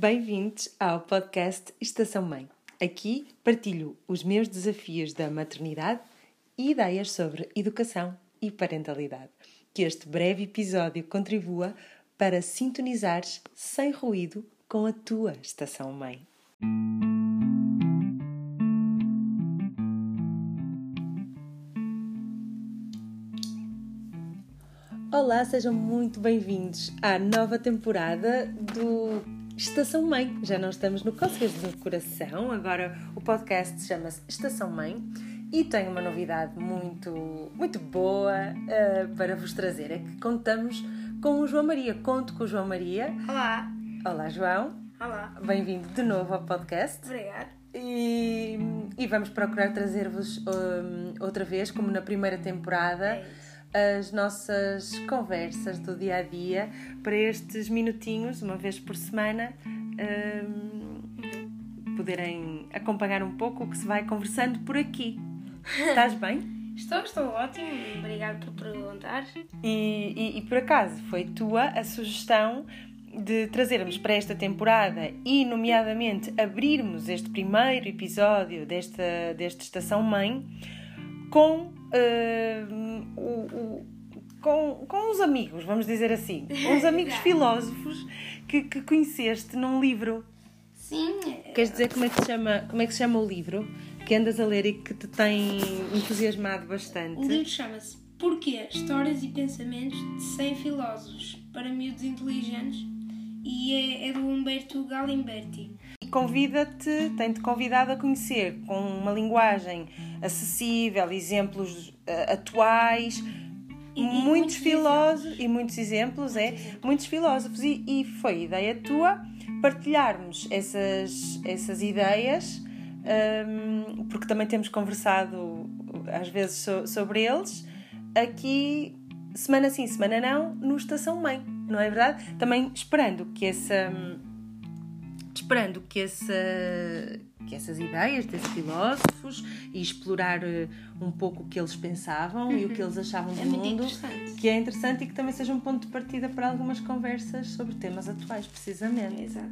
Bem-vindos ao podcast Estação Mãe. Aqui partilho os meus desafios da maternidade e ideias sobre educação e parentalidade. Que este breve episódio contribua para sintonizares sem ruído com a tua Estação Mãe. Olá, sejam muito bem-vindos à nova temporada do Estação Mãe. Já não estamos no Conselhos do Coração, agora o podcast chama-se Estação Mãe e tenho uma novidade muito, muito boa uh, para vos trazer. É que contamos com o João Maria. Conto com o João Maria. Olá. Olá, João. Olá. Bem-vindo de novo ao podcast. Obrigado. E, e vamos procurar trazer-vos um, outra vez, como na primeira temporada. É as nossas conversas do dia a dia para estes minutinhos, uma vez por semana, um, poderem acompanhar um pouco o que se vai conversando por aqui. Estás bem? Estou, estou ótimo, obrigado por perguntar. E, e, e por acaso foi tua a sugestão de trazermos para esta temporada e, nomeadamente, abrirmos este primeiro episódio desta, desta Estação Mãe com uh, o, o, com, com uns amigos, vamos dizer assim, uns amigos filósofos que, que conheceste num livro. Sim. Queres dizer como é que se chama, como é que se chama o livro que andas a ler e que te tem entusiasmado bastante? O livro chama-se Porquê? Histórias e Pensamentos de 100 Filósofos para Miúdos Inteligentes e é, é do Humberto Galimberti convida-te, tem-te convidado a conhecer com uma linguagem acessível, exemplos uh, atuais, E- e muitos, muitos filósofos e muitos exemplos, é, muitos filósofos. E, e foi ideia tua partilharmos essas, essas ideias, hum, porque também temos conversado às vezes so- sobre eles, aqui semana sim, semana não, no Estação Mãe, não é verdade? Também esperando que essa esperando que, essa, que essas ideias desses filósofos e explorar eh, um pouco o que eles pensavam e o que eles achavam do É muito mundo, interessante. que é interessante e que também seja um ponto de partida para algumas conversas sobre temas atuais, precisamente. Exato.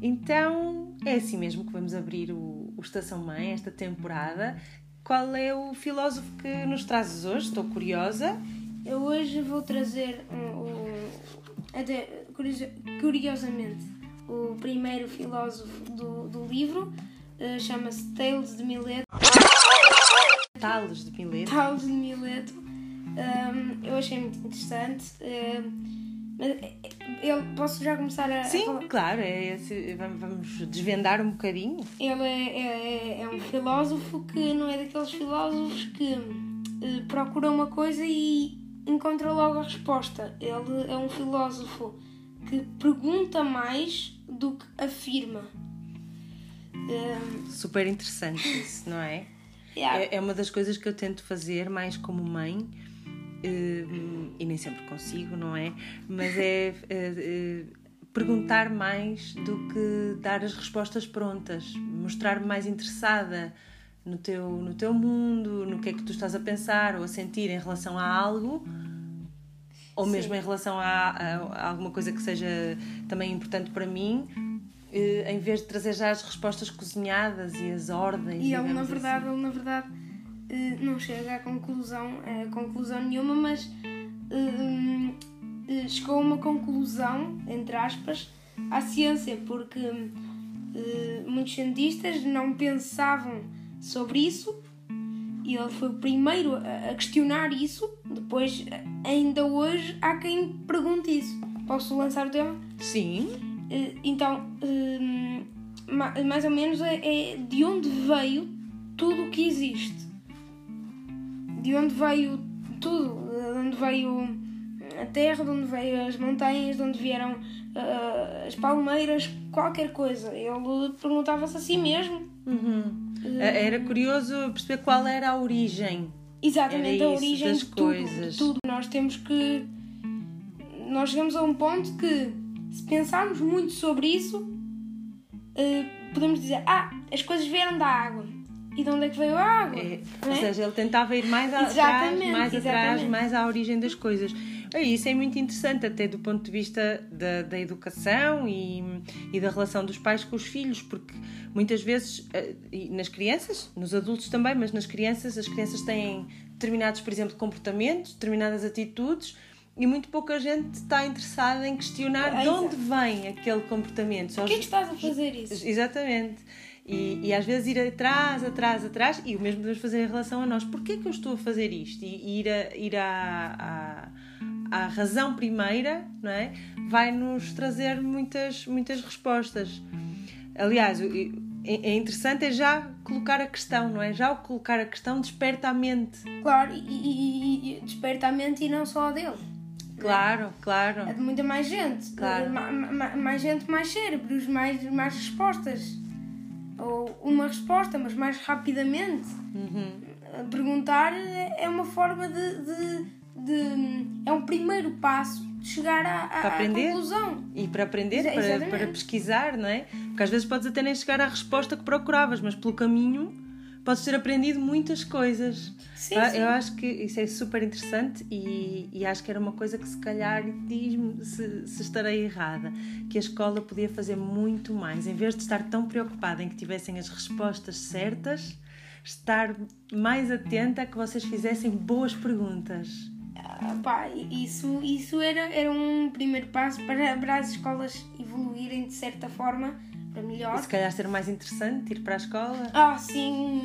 Então é assim mesmo que vamos abrir o, o Estação Mãe, esta temporada. Qual é o filósofo que nos trazes hoje? Estou curiosa. Eu hoje vou trazer um, um- até curiosamente o primeiro filósofo do, do livro eh, chama-se Tales de Mileto. Tales de Mileto. Tales de Mileto. Um, eu achei muito interessante. Mas, eh, ele, posso já começar a. Sim, falar? claro, é esse- vamos vamos desvendar um bocadinho. Ele é, é- é um filósofo que não é daqueles filósofos que eh, procura uma coisa e encontra logo a resposta. Ele é um filósofo que pergunta mais do que afirma. Um, Super interessante isso, não é? yeah, É, é uma das coisas que eu tento fazer mais como mãe, eh, e nem sempre consigo, não é? Mas é, eh, eh, perguntar mais do que dar as respostas prontas, mostrar-me mais interessada no teu, no teu mundo, no que é que tu estás a pensar ou a sentir em relação a algo. Ou mesmo Sim. em relação a, a- a alguma coisa que seja também importante para mim, eh, em vez de trazer já as respostas cozinhadas e as ordens. E ele, na digamos verdade, assim. ele, na verdade, eh, não chega à conclusão, a conclusão nenhuma, mas eh, chegou a uma conclusão, entre aspas, à ciência, porque muitos cientistas não pensavam sobre isso e ele foi o primeiro a questionar isso. Depois, ainda hoje, há quem pergunte isso. Posso lançar o tema? Sim, Eh, Então, ma- mais ou menos é, é de onde veio tudo o que existe. De onde veio tudo. De onde veio a terra, de onde veio as montanhas, de onde vieram ah, as palmeiras, qualquer coisa. Ele perguntava-se a si mesmo. Uhum. Era curioso perceber qual era a origem. Exatamente a origem das de tudo, coisas. de tudo. Nós temos que. Nós chegamos a um ponto que, se pensarmos muito sobre isso, eh, podemos dizer: Ah, as coisas vieram da água. E de onde é que veio a água? É, ou é? seja, ele tentava ir mais a- atrás, Exatamente, mais atrás, exatamente. mais à origem das coisas. É, isso é muito interessante, até do ponto de vista da, da educação e, e da relação dos pais com os filhos, porque muitas vezes, eh, nas crianças, nos adultos também, mas nas crianças, as crianças têm determinados, por exemplo, comportamentos, determinadas atitudes. E muito pouca gente está interessada em questionar É, de onde vem aquele comportamento. Porquê os- que estás a fazer isso? Exatamente. E, e às vezes ir atrás, atrás, atrás, e o mesmo podemos fazer em relação a nós. Porquê que eu estou a fazer isto? E, ir, a, ir à, à, à razão primeira, não é? Vai nos trazer muitas, muitas respostas. Aliás, é é interessante é já colocar a questão, não é? Já o colocar a questão desperta a mente. Claro, e, e- e desperta a mente e não só a dele. Claro, claro. É de muita mais gente. Claro. Ma- ma- mais gente, mais cérebros, mais, mais respostas. Ou uma resposta, mas mais rapidamente. Uhum. Perguntar é uma forma de, de- de- É um primeiro passo de chegar à, à- Para à aprender. conclusão. E para aprender, para, para pesquisar, não é? Porque às vezes podes até nem chegar à resposta que procuravas, mas pelo caminho podes ter aprendido muitas coisas. Sim, Ah, sim. Eu acho que isso é super interessante e, e acho que era uma coisa que se calhar diz-me se, se estarei errada, que a escola podia fazer muito mais, em vez de estar tão preocupada em que tivessem as respostas certas, estar mais atenta a que vocês fizessem boas perguntas. Ah, pá, isso, isso era, era um primeiro passo para, para as escolas evoluírem de certa forma para E melhor. se calhar ser mais interessante ir para a escola. Ah, sim.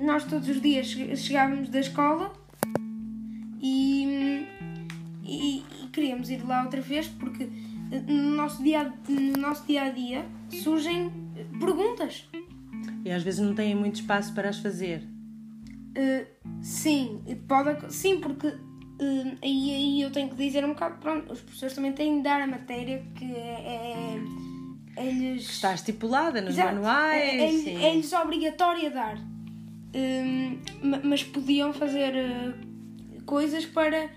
Nós todos os dias che- chegávamos da escola e, e, e queríamos ir lá outra vez porque no nosso dia, no nosso dia a dia surgem perguntas. E às vezes não têm muito espaço para as fazer. Uh, sim, pode, sim, porque uh, aí, aí eu tenho que dizer um bocado, pronto, os professores também têm de dar a matéria que é, é, é-lhes... Está estipulada nos Exato. manuais. É, é, sim. é-lhes obrigatório dar. Ma- mas podiam fazer uh, coisas para,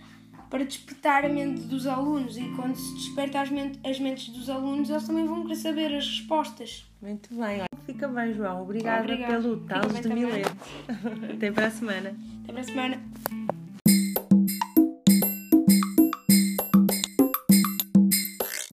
para despertar a mente dos alunos e quando se desperta as, mente- as mentes dos alunos eles também vão querer saber as respostas. Muito bem. Fica bem, João. Obrigada Obrigada. pelo bem de. Mileto. Até para a semana. Até para a semana.